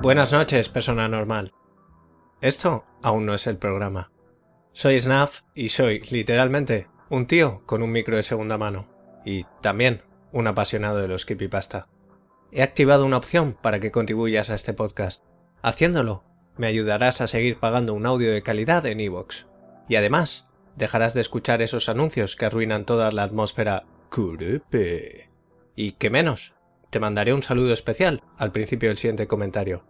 Buenas noches, persona normal. Esto aún no es el programa. Soy Snaf y soy, literalmente, un tío con un micro de segunda mano. Y también un apasionado de los creepypasta. He activado una opción para que contribuyas a este podcast. Haciéndolo, me ayudarás a seguir pagando un audio de calidad en iVoox. Y además, dejarás de escuchar esos anuncios que arruinan toda la atmósfera curepe. Y que menos, te mandaré un saludo especial al principio del siguiente comentario.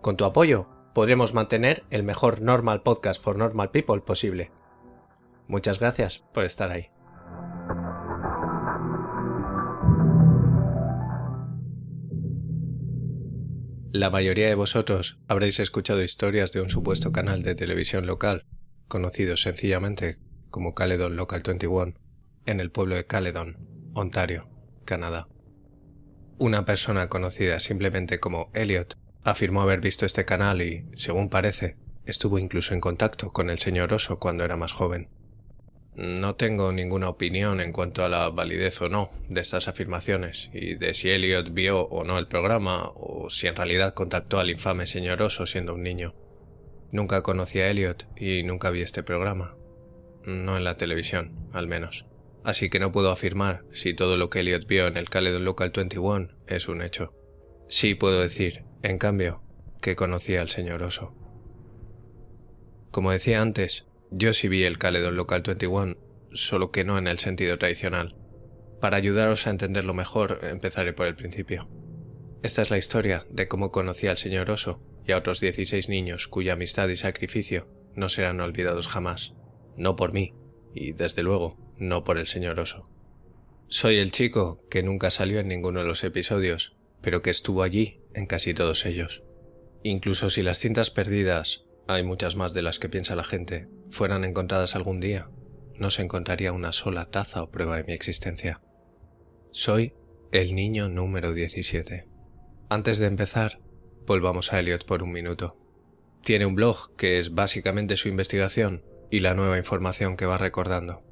Con tu apoyo, podremos mantener el mejor normal podcast for normal people posible. Muchas gracias por estar ahí. La mayoría de vosotros habréis escuchado historias de un supuesto canal de televisión local, conocido sencillamente como Caledon Local 21, en el pueblo de Caledon, Ontario, Canadá. Una persona conocida simplemente como Elliot afirmó haber visto este canal y, según parece, estuvo incluso en contacto con el señor Oso cuando era más joven. No tengo ninguna opinión en cuanto a la validez o no de estas afirmaciones y de si Elliot vio o no el programa o si en realidad contactó al infame señor Oso siendo un niño. Nunca conocí a Elliot y nunca vi este programa. No en la televisión, al menos así que no puedo afirmar si todo lo que Elliot vio en el Caledon Local 21 es un hecho. Sí puedo decir, en cambio, que conocí al señor Oso. Como decía antes, yo sí vi el Caledon Local 21, solo que no en el sentido tradicional. Para ayudaros a entenderlo mejor, empezaré por el principio. Esta es la historia de cómo conocí al señor Oso y a otros 16 niños cuya amistad y sacrificio no serán olvidados jamás. No por mí, y desde luego no por el señor oso. Soy el chico que nunca salió en ninguno de los episodios, pero que estuvo allí en casi todos ellos. Incluso si las cintas perdidas, hay muchas más de las que piensa la gente, fueran encontradas algún día, no se encontraría una sola taza o prueba de mi existencia. Soy el niño número 17. Antes de empezar, volvamos a Elliot por un minuto. Tiene un blog que es básicamente su investigación y la nueva información que va recordando.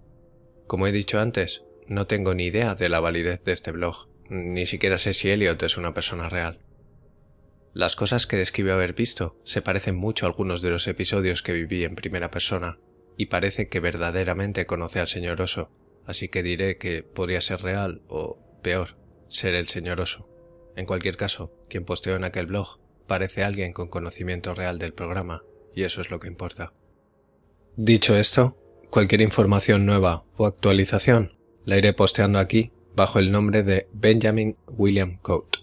Como he dicho antes, no tengo ni idea de la validez de este blog, ni siquiera sé si Elliot es una persona real. Las cosas que describe haber visto se parecen mucho a algunos de los episodios que viví en primera persona, y parece que verdaderamente conoce al señor oso, así que diré que podría ser real o, peor, ser el señor oso. En cualquier caso, quien posteó en aquel blog parece alguien con conocimiento real del programa, y eso es lo que importa. Dicho esto, Cualquier información nueva o actualización la iré posteando aquí bajo el nombre de Benjamin William Coate.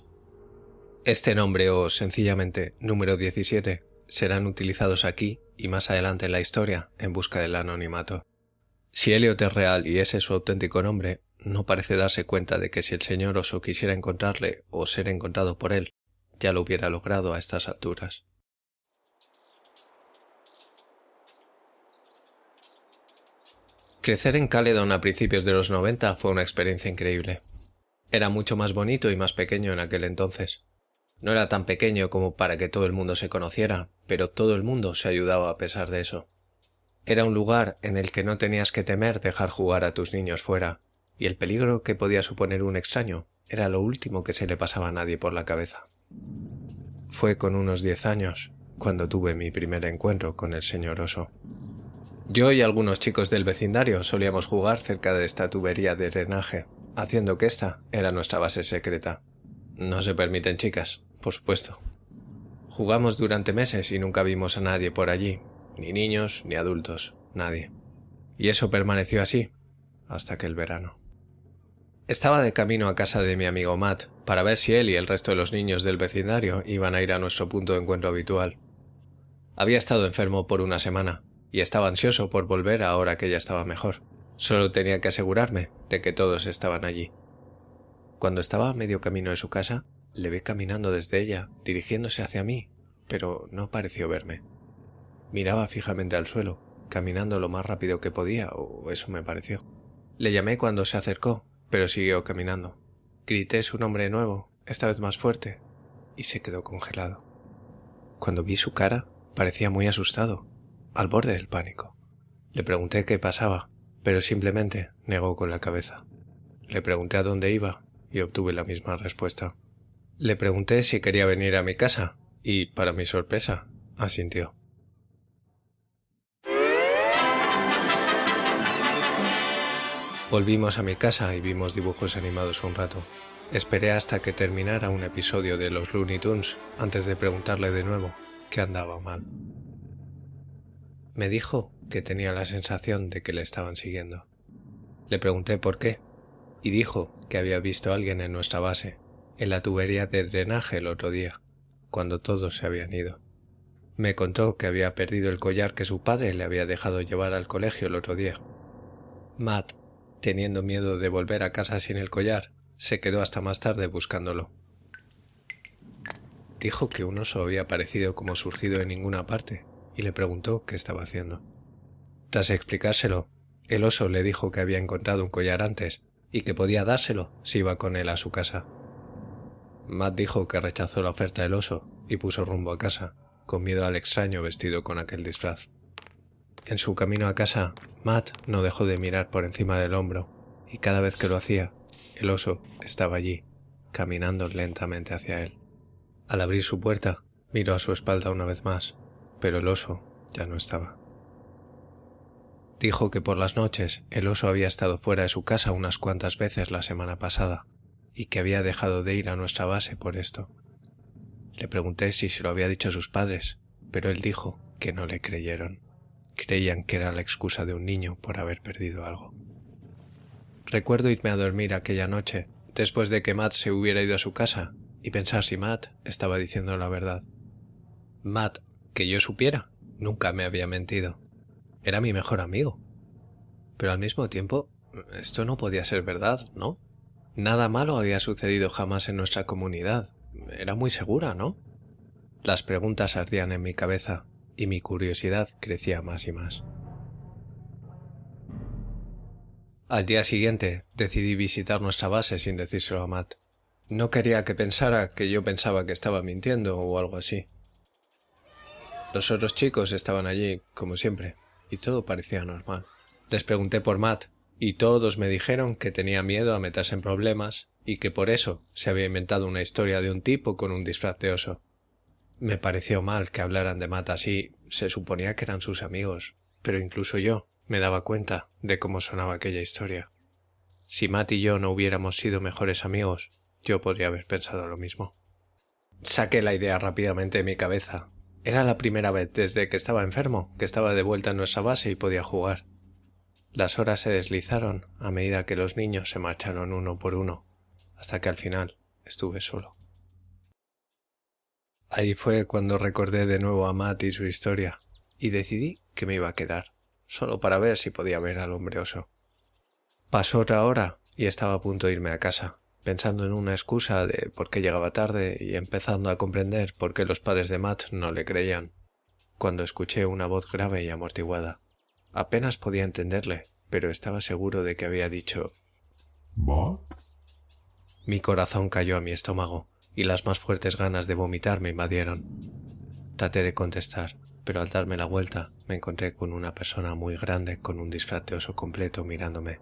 Este nombre o sencillamente número 17 serán utilizados aquí y más adelante en la historia en busca del anonimato. Si Elliot es real y ese es su auténtico nombre, no parece darse cuenta de que si el señor oso quisiera encontrarle o ser encontrado por él, ya lo hubiera logrado a estas alturas. Crecer en Caledon a principios de los 90 fue una experiencia increíble. Era mucho más bonito y más pequeño en aquel entonces. No era tan pequeño como para que todo el mundo se conociera, pero todo el mundo se ayudaba a pesar de eso. Era un lugar en el que no tenías que temer dejar jugar a tus niños fuera, y el peligro que podía suponer un extraño era lo último que se le pasaba a nadie por la cabeza. Fue con unos diez años cuando tuve mi primer encuentro con el señor oso. Yo y algunos chicos del vecindario solíamos jugar cerca de esta tubería de drenaje, haciendo que esta era nuestra base secreta. No se permiten chicas, por supuesto. Jugamos durante meses y nunca vimos a nadie por allí, ni niños ni adultos, nadie. Y eso permaneció así, hasta que el verano. Estaba de camino a casa de mi amigo Matt para ver si él y el resto de los niños del vecindario iban a ir a nuestro punto de encuentro habitual. Había estado enfermo por una semana, y estaba ansioso por volver ahora que ya estaba mejor. Solo tenía que asegurarme de que todos estaban allí. Cuando estaba a medio camino de su casa, le vi caminando desde ella, dirigiéndose hacia mí, pero no pareció verme. Miraba fijamente al suelo, caminando lo más rápido que podía, o eso me pareció. Le llamé cuando se acercó, pero siguió caminando. Grité su nombre nuevo, esta vez más fuerte, y se quedó congelado. Cuando vi su cara, parecía muy asustado, al borde del pánico. Le pregunté qué pasaba, pero simplemente negó con la cabeza. Le pregunté a dónde iba y obtuve la misma respuesta. Le pregunté si quería venir a mi casa y, para mi sorpresa, asintió. Volvimos a mi casa y vimos dibujos animados un rato. Esperé hasta que terminara un episodio de los Looney Tunes antes de preguntarle de nuevo qué andaba mal. Me dijo que tenía la sensación de que le estaban siguiendo. Le pregunté por qué y dijo que había visto a alguien en nuestra base, en la tubería de drenaje el otro día, cuando todos se habían ido. Me contó que había perdido el collar que su padre le había dejado llevar al colegio el otro día. Matt Teniendo miedo de volver a casa sin el collar, se quedó hasta más tarde buscándolo. Dijo que un oso había aparecido como surgido de ninguna parte y le preguntó qué estaba haciendo. Tras explicárselo, el oso le dijo que había encontrado un collar antes y que podía dárselo si iba con él a su casa. Matt dijo que rechazó la oferta del oso y puso rumbo a casa, con miedo al extraño vestido con aquel disfraz. En su camino a casa, Matt no dejó de mirar por encima del hombro, y cada vez que lo hacía, el oso estaba allí, caminando lentamente hacia él. Al abrir su puerta, miró a su espalda una vez más, pero el oso ya no estaba. Dijo que por las noches el oso había estado fuera de su casa unas cuantas veces la semana pasada, y que había dejado de ir a nuestra base por esto. Le pregunté si se lo había dicho a sus padres, pero él dijo que no le creyeron. Creían que era la excusa de un niño por haber perdido algo. Recuerdo irme a dormir aquella noche, después de que Matt se hubiera ido a su casa, y pensar si Matt estaba diciendo la verdad. Matt, que yo supiera, nunca me había mentido. Era mi mejor amigo. Pero al mismo tiempo, esto no podía ser verdad, ¿no? Nada malo había sucedido jamás en nuestra comunidad. Era muy segura, ¿no? Las preguntas ardían en mi cabeza, y mi curiosidad crecía más y más. Al día siguiente decidí visitar nuestra base sin decírselo a Matt. No quería que pensara que yo pensaba que estaba mintiendo o algo así. Los otros chicos estaban allí, como siempre, y todo parecía normal. Les pregunté por Matt, y todos me dijeron que tenía miedo a meterse en problemas y que por eso se había inventado una historia de un tipo con un disfraz de oso. Me pareció mal que hablaran de Matt así, se suponía que eran sus amigos, pero incluso yo me daba cuenta de cómo sonaba aquella historia. Si Matt y yo no hubiéramos sido mejores amigos, yo podría haber pensado lo mismo. Saqué la idea rápidamente de mi cabeza. Era la primera vez desde que estaba enfermo que estaba de vuelta en nuestra base y podía jugar. Las horas se deslizaron a medida que los niños se marcharon uno por uno, hasta que al final estuve solo. Ahí fue cuando recordé de nuevo a Matt y su historia, y decidí que me iba a quedar, solo para ver si podía ver al hombre oso. Pasó otra hora y estaba a punto de irme a casa, pensando en una excusa de por qué llegaba tarde y empezando a comprender por qué los padres de Matt no le creían, cuando escuché una voz grave y amortiguada. Apenas podía entenderle, pero estaba seguro de que había dicho ¿Matt? Mi corazón cayó a mi estómago y las más fuertes ganas de vomitar me invadieron. Traté de contestar, pero al darme la vuelta me encontré con una persona muy grande con un disfraz de oso completo mirándome.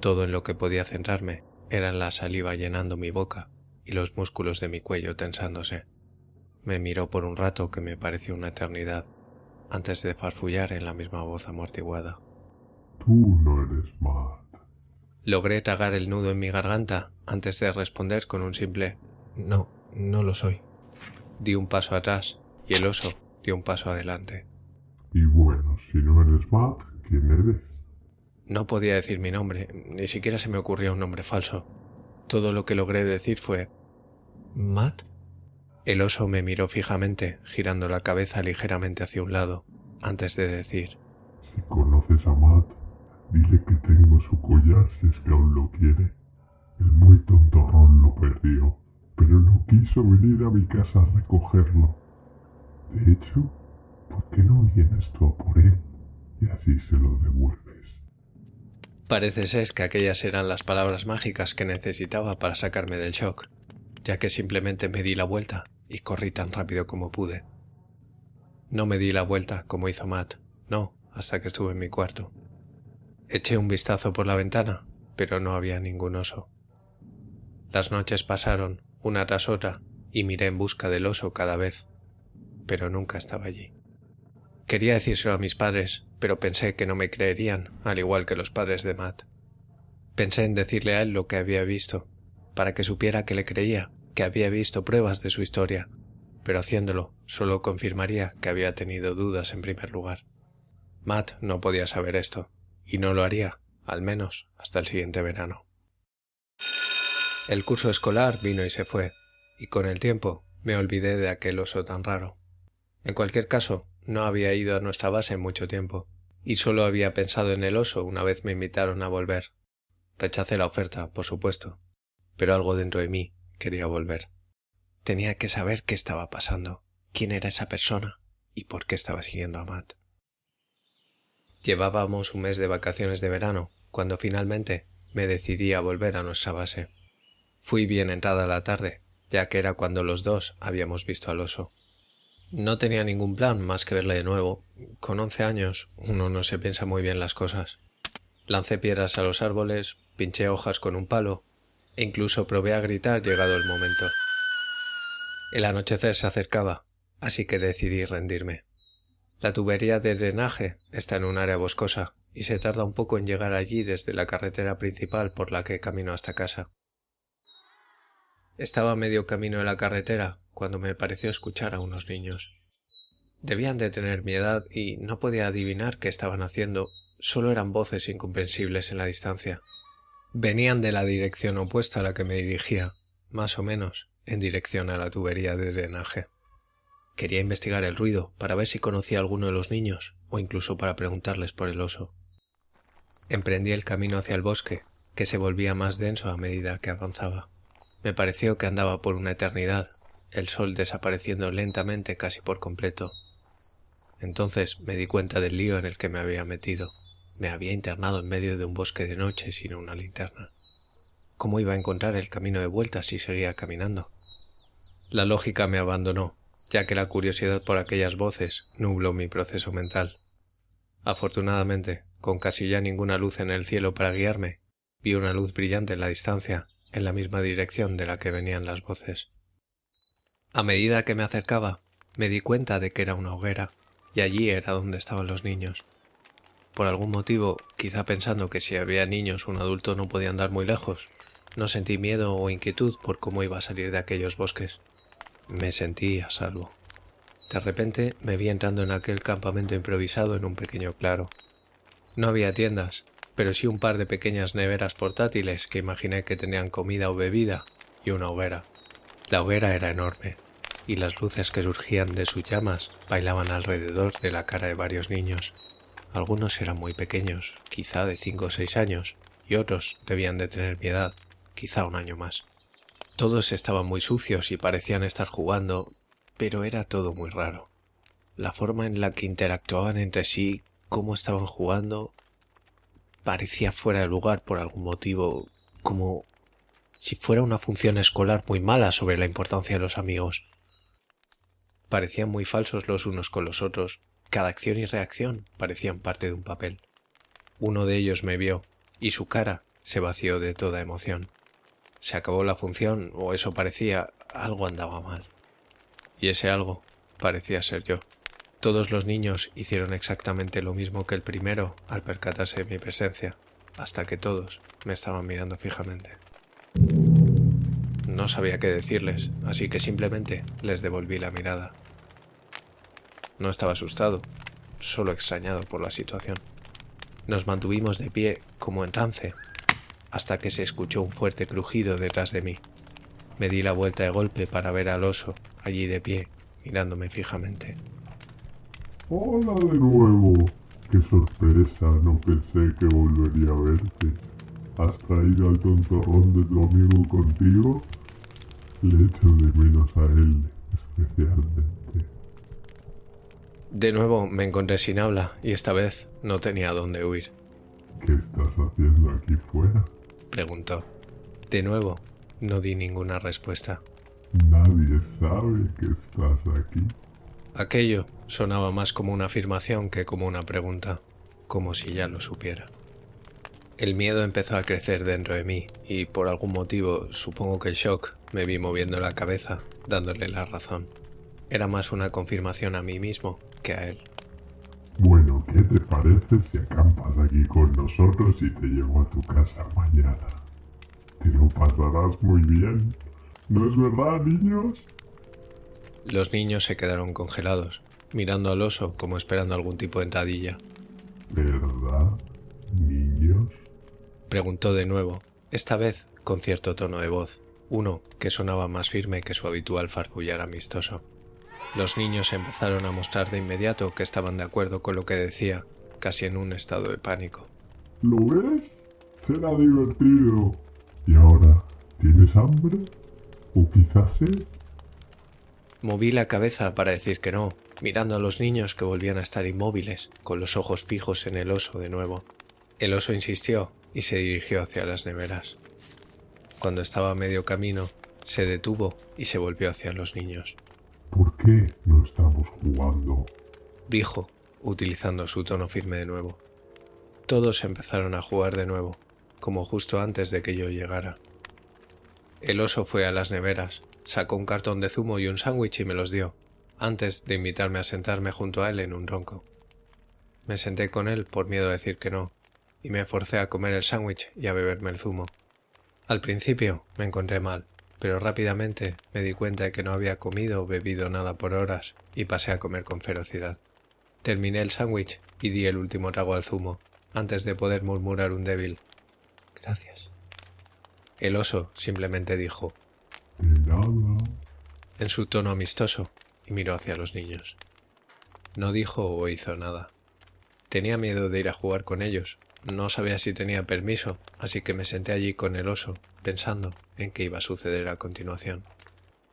Todo en lo que podía centrarme era la saliva llenando mi boca y los músculos de mi cuello tensándose. Me miró por un rato que me pareció una eternidad, antes de farfullar en la misma voz amortiguada. Tú no eres Matt. Logré tragar el nudo en mi garganta antes de responder con un simple no, no lo soy. Di un paso atrás y el oso dio un paso adelante. Y bueno, si no eres Matt, ¿quién eres? No podía decir mi nombre, ni siquiera se me ocurría un nombre falso. Todo lo que logré decir fue... ¿Matt? El oso me miró fijamente, girando la cabeza ligeramente hacia un lado, antes de decir... Si conoces a Matt, dile que mirar si es que aún lo quiere. El muy tontorrón lo perdió, pero no quiso venir a mi casa a recogerlo. De hecho, ¿por qué no vienes tú a por él y así se lo devuelves? Parece ser que aquellas eran las palabras mágicas que necesitaba para sacarme del shock, ya que simplemente me di la vuelta y corrí tan rápido como pude. No me di la vuelta como hizo Matt, no, hasta que estuve en mi cuarto. Eché un vistazo por la ventana, pero no había ningún oso. Las noches pasaron, una tras otra, y miré en busca del oso cada vez, pero nunca estaba allí. Quería decírselo a mis padres, pero pensé que no me creerían, al igual que los padres de Matt. Pensé en decirle a él lo que había visto, para que supiera que le creía, que había visto pruebas de su historia, pero haciéndolo solo confirmaría que había tenido dudas en primer lugar. Matt no podía saber esto, y no lo haría, al menos hasta el siguiente verano. El curso escolar vino y se fue, y con el tiempo me olvidé de aquel oso tan raro. En cualquier caso, no había ido a nuestra base en mucho tiempo, y solo había pensado en el oso una vez me invitaron a volver. Rechacé la oferta, por supuesto, pero algo dentro de mí quería volver. Tenía que saber qué estaba pasando, quién era esa persona y por qué estaba siguiendo a Matt. Llevábamos un mes de vacaciones de verano cuando finalmente me decidí a volver a nuestra base. Fui bien entrada la tarde, ya que era cuando los dos habíamos visto al oso. No tenía ningún plan más que verle de nuevo. Con once años uno no se piensa muy bien las cosas. Lancé piedras a los árboles, pinché hojas con un palo e incluso probé a gritar llegado el momento. El anochecer se acercaba, así que decidí rendirme. La tubería de drenaje está en un área boscosa y se tarda un poco en llegar allí desde la carretera principal por la que camino hasta casa. Estaba a medio camino de la carretera cuando me pareció escuchar a unos niños. Debían de tener mi edad y no podía adivinar qué estaban haciendo, solo eran voces incomprensibles en la distancia. Venían de la dirección opuesta a la que me dirigía, más o menos en dirección a la tubería de drenaje. Quería investigar el ruido para ver si conocía a alguno de los niños o incluso para preguntarles por el oso. Emprendí el camino hacia el bosque, que se volvía más denso a medida que avanzaba. Me pareció que andaba por una eternidad el sol desapareciendo lentamente casi por completo. Entonces me di cuenta del lío en el que me había metido. Me había internado en medio de un bosque de noche sin una linterna. ¿Cómo iba a encontrar el camino de vuelta si seguía caminando? La lógica me abandonó, ya que la curiosidad por aquellas voces nubló mi proceso mental. Afortunadamente, con casi ya ninguna luz en el cielo para guiarme, vi una luz brillante en la distancia, en la misma dirección de la que venían las voces. A medida que me acercaba, me di cuenta de que era una hoguera, y allí era donde estaban los niños. Por algún motivo, quizá pensando que si había niños un adulto no podía andar muy lejos, no sentí miedo o inquietud por cómo iba a salir de aquellos bosques. Me sentí a salvo. De repente me vi entrando en aquel campamento improvisado en un pequeño claro. No había tiendas, pero sí un par de pequeñas neveras portátiles que imaginé que tenían comida o bebida y una hoguera. La hoguera era enorme, y las luces que surgían de sus llamas bailaban alrededor de la cara de varios niños. Algunos eran muy pequeños, quizá de cinco o seis años, y otros debían de tener mi edad, quizá un año más. Todos estaban muy sucios y parecían estar jugando, pero era todo muy raro. La forma en la que interactuaban entre sí, cómo estaban jugando, parecía fuera de lugar por algún motivo, como si fuera una función escolar muy mala sobre la importancia de los amigos. Parecían muy falsos los unos con los otros. Cada acción y reacción parecían parte de un papel. Uno de ellos me vio, y su cara se vació de toda emoción. Se acabó la función, o eso parecía, algo andaba mal. Y ese algo parecía ser yo. Todos los niños hicieron exactamente lo mismo que el primero al percatarse de mi presencia, hasta que todos me estaban mirando fijamente. No sabía qué decirles, así que simplemente les devolví la mirada. No estaba asustado, solo extrañado por la situación. Nos mantuvimos de pie, como en trance, hasta que se escuchó un fuerte crujido detrás de mí. Me di la vuelta de golpe para ver al oso, allí de pie, mirándome fijamente. Hola de nuevo. Qué sorpresa, no pensé que volvería a verte. ¿Has traído al tontorrón de tu amigo contigo? Le echo de menos a él especialmente. De nuevo me encontré sin habla y esta vez no tenía dónde huir. ¿Qué estás haciendo aquí fuera? Preguntó. De nuevo no di ninguna respuesta. Nadie sabe que estás aquí. Aquello sonaba más como una afirmación que como una pregunta, como si ya lo supiera. El miedo empezó a crecer dentro de mí y por algún motivo, supongo que el shock, me vi moviendo la cabeza, dándole la razón. Era más una confirmación a mí mismo que a él. Bueno, ¿qué te parece si acampas aquí con nosotros y te llevo a tu casa mañana? Te lo pasarás muy bien. ¿No es verdad, niños? Los niños se quedaron congelados, mirando al oso como esperando algún tipo de entradilla. ¿Verdad, niños? Preguntó de nuevo, esta vez con cierto tono de voz, uno que sonaba más firme que su habitual farfullar amistoso. Los niños empezaron a mostrar de inmediato que estaban de acuerdo con lo que decía, casi en un estado de pánico. ¿Lo ves? Será divertido. ¿Y ahora tienes hambre? ¿O quizás sed? Moví la cabeza para decir que no, mirando a los niños que volvían a estar inmóviles, con los ojos fijos en el oso de nuevo. El oso insistió y se dirigió hacia las neveras. Cuando estaba a medio camino, se detuvo y se volvió hacia los niños. ¿Por qué no estamos jugando? Dijo, utilizando su tono firme de nuevo. Todos empezaron a jugar de nuevo, como justo antes de que yo llegara. El oso fue a las neveras, sacó un cartón de zumo y un sándwich y me los dio, antes de invitarme a sentarme junto a él en un ronco. Me senté con él por miedo a decir que no, y me forcé a comer el sándwich y a beberme el zumo. Al principio me encontré mal, pero rápidamente me di cuenta de que no había comido o bebido nada por horas y pasé a comer con ferocidad. Terminé el sándwich y di el último trago al zumo, antes de poder murmurar un débil Gracias. El oso simplemente dijo en su tono amistoso y miró hacia los niños. No dijo o hizo nada. Tenía miedo de ir a jugar con ellos. No sabía si tenía permiso, así que me senté allí con el oso, pensando en qué iba a suceder a continuación.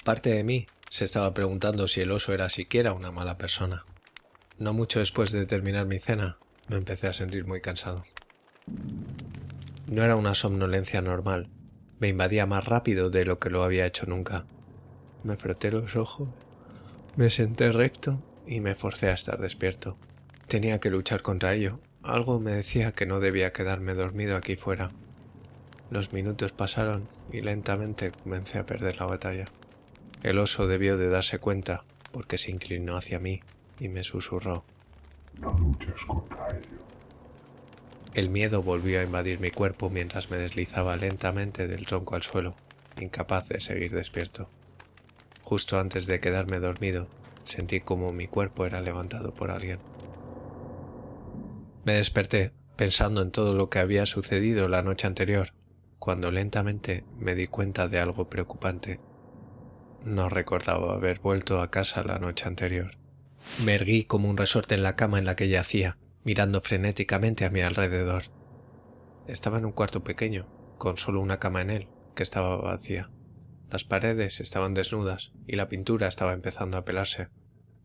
Parte de mí se estaba preguntando si el oso era siquiera una mala persona. No mucho después de terminar mi cena, me empecé a sentir muy cansado. No era una somnolencia normal, me invadía más rápido de lo que lo había hecho nunca. Me froté los ojos, me senté recto y me forcé a estar despierto. Tenía que luchar contra ello. Algo me decía que no debía quedarme dormido aquí fuera. Los minutos pasaron y lentamente comencé a perder la batalla. El oso debió de darse cuenta porque se inclinó hacia mí y me susurró. No luches contra ello. El miedo volvió a invadir mi cuerpo mientras me deslizaba lentamente del tronco al suelo, incapaz de seguir despierto. Justo antes de quedarme dormido, sentí como mi cuerpo era levantado por alguien. Me desperté pensando en todo lo que había sucedido la noche anterior, cuando lentamente me di cuenta de algo preocupante. No recordaba haber vuelto a casa la noche anterior. Me erguí como un resorte en la cama en la que yacía, mirando frenéticamente a mi alrededor. Estaba en un cuarto pequeño, con solo una cama en él, que estaba vacía. Las paredes estaban desnudas y la pintura estaba empezando a pelarse.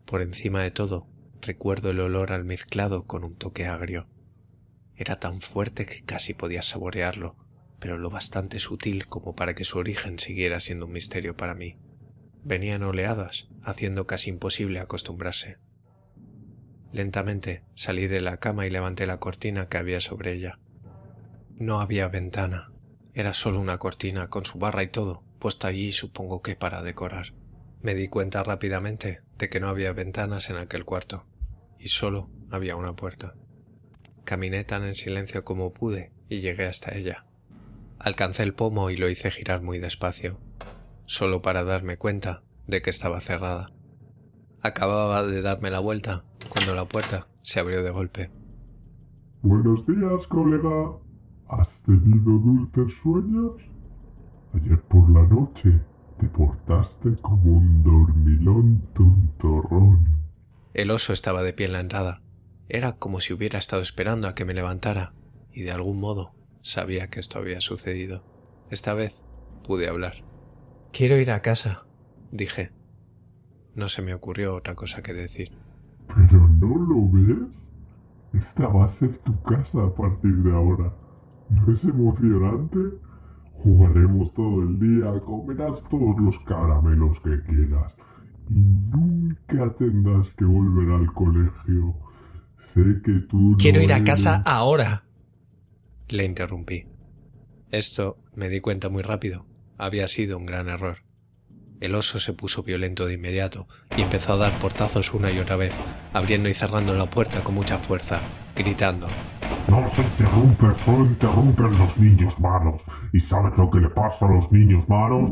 Por encima de todo, recuerdo el olor almizclado con un toque agrio. Era tan fuerte que casi podía saborearlo, pero lo bastante sutil como para que su origen siguiera siendo un misterio para mí. Venían oleadas, haciendo casi imposible acostumbrarse. Lentamente salí de la cama y levanté la cortina que había sobre ella. No había ventana, era solo una cortina con su barra y todo, puesta allí supongo que para decorar. Me di cuenta rápidamente de que no había ventanas en aquel cuarto, y solo había una puerta. Caminé tan en silencio como pude y llegué hasta ella. Alcancé el pomo y lo hice girar muy despacio, solo para darme cuenta de que estaba cerrada. Acababa de darme la vuelta cuando la puerta se abrió de golpe. Buenos días, colega. ¿Has tenido dulces sueños? Ayer por la noche te portaste como un dormilón tontorrón. El oso estaba de pie en la entrada. Era como si hubiera estado esperando a que me levantara y de algún modo sabía que esto había sucedido. Esta vez pude hablar. Quiero ir a casa, dije. No se me ocurrió otra cosa que decir. ¿Pero no lo ves? Esta va a ser tu casa a partir de ahora. ¿No es emocionante? Jugaremos todo el día, comerás todos los caramelos que quieras y nunca tendrás que volver al colegio. Sé que tú... Quiero ir a casa ahora. Le interrumpí. Esto, me di cuenta muy rápido, había sido un gran error. El oso se puso violento de inmediato y empezó a dar portazos una y otra vez, abriendo y cerrando la puerta con mucha fuerza, gritando. No se interrumpe, solo interrumpen los niños malos. ¿Y sabes lo que le pasa a los niños malos?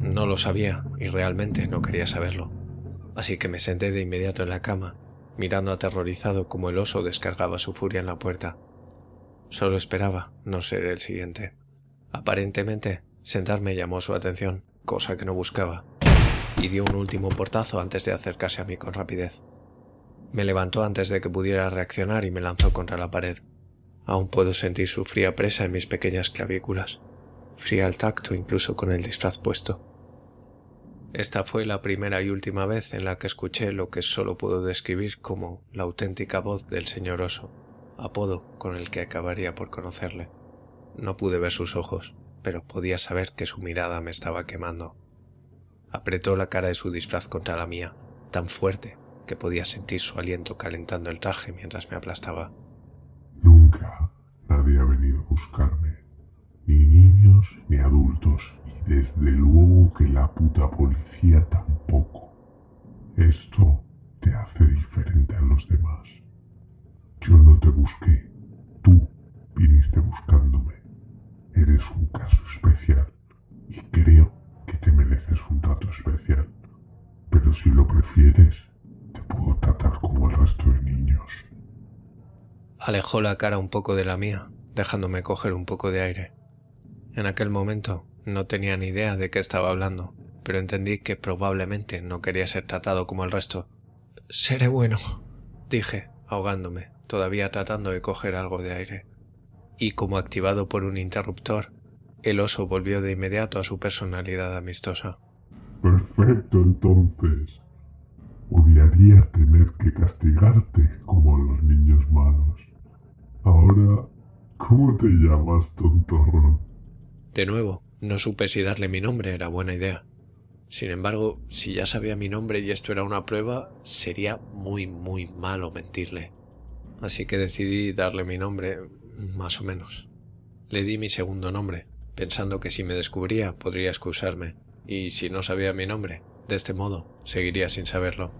No lo sabía y realmente no quería saberlo. Así que me senté de inmediato en la cama, mirando aterrorizado como el oso descargaba su furia en la puerta. Solo esperaba no ser el siguiente. Aparentemente, sentarme llamó su atención cosa que no buscaba, y dio un último portazo antes de acercarse a mí con rapidez. Me levantó antes de que pudiera reaccionar y me lanzó contra la pared. Aún puedo sentir su fría presa en mis pequeñas clavículas, fría al tacto incluso con el disfraz puesto. Esta fue la primera y última vez en la que escuché lo que solo puedo describir como la auténtica voz del señor oso, apodo con el que acabaría por conocerle. No pude ver sus ojos, pero podía saber que su mirada me estaba quemando. Apretó la cara de su disfraz contra la mía, tan fuerte que podía sentir su aliento calentando el traje mientras me aplastaba. Nunca nadie ha venido a buscarme, ni ni adultos, y desde luego que la puta policía tampoco. Esto te hace diferente a los demás. Yo no te busqué, tú viniste buscándome. Eres un caso especial y creo que te mereces un trato especial. Pero si lo prefieres, te puedo tratar como el resto de niños. Alejó la cara un poco de la mía, dejándome coger un poco de aire. En aquel momento no tenía ni idea de qué estaba hablando, pero entendí que probablemente no quería ser tratado como el resto. Seré bueno, dije, ahogándome, todavía tratando de coger algo de aire y como activado por un interruptor, el oso volvió de inmediato a su personalidad amistosa. Perfecto, entonces. Odiaría tener que castigarte como a los niños malos. Ahora, ¿cómo te llamas, tontorrón? De nuevo, no supe si darle mi nombre era buena idea. Sin embargo, si ya sabía mi nombre y esto era una prueba, sería muy, muy malo mentirle. Así que decidí darle mi nombre, más o menos. Le di mi segundo nombre, pensando que si me descubría podría excusarme, y si no sabía mi nombre, de este modo, seguiría sin saberlo.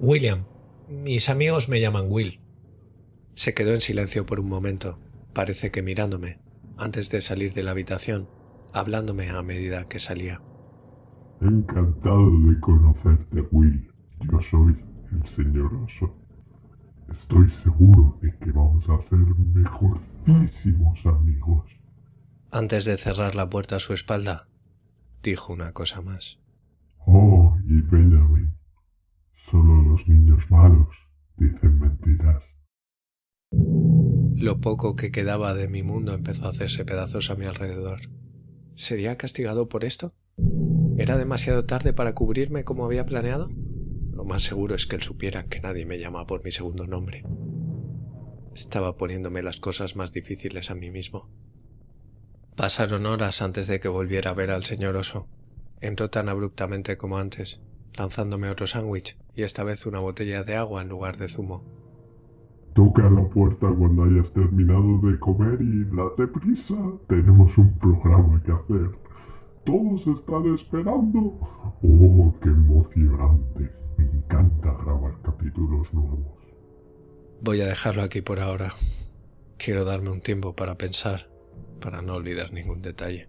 William. Mis amigos me llaman Will. Se quedó en silencio por un momento, parece que mirándome, antes de salir de la habitación, hablándome a medida que salía. Encantado de conocerte, Will. Yo soy el señor Oso. Estoy seguro de que vamos a ser mejorcísimos amigos. Antes de cerrar la puerta a su espalda, dijo una cosa más. Oh, y Benjamin, solo los niños malos dicen mentiras. Lo poco que quedaba de mi mundo empezó a hacerse pedazos a mi alrededor. ¿Sería castigado por esto? ¿Era demasiado tarde para cubrirme como había planeado? Lo más seguro es que él supiera que nadie me llama por mi segundo nombre. Estaba poniéndome las cosas más difíciles a mí mismo. Pasaron horas antes de que volviera a ver al señor oso. Entró tan abruptamente como antes, lanzándome otro sándwich y esta vez una botella de agua en lugar de zumo. Toca la puerta cuando hayas terminado de comer y date prisa. Tenemos un programa que hacer. Todos están esperando. Oh, qué emocionante. Me encanta grabar capítulos nuevos. Voy a dejarlo aquí por ahora. Quiero darme un tiempo para pensar, para no olvidar ningún detalle.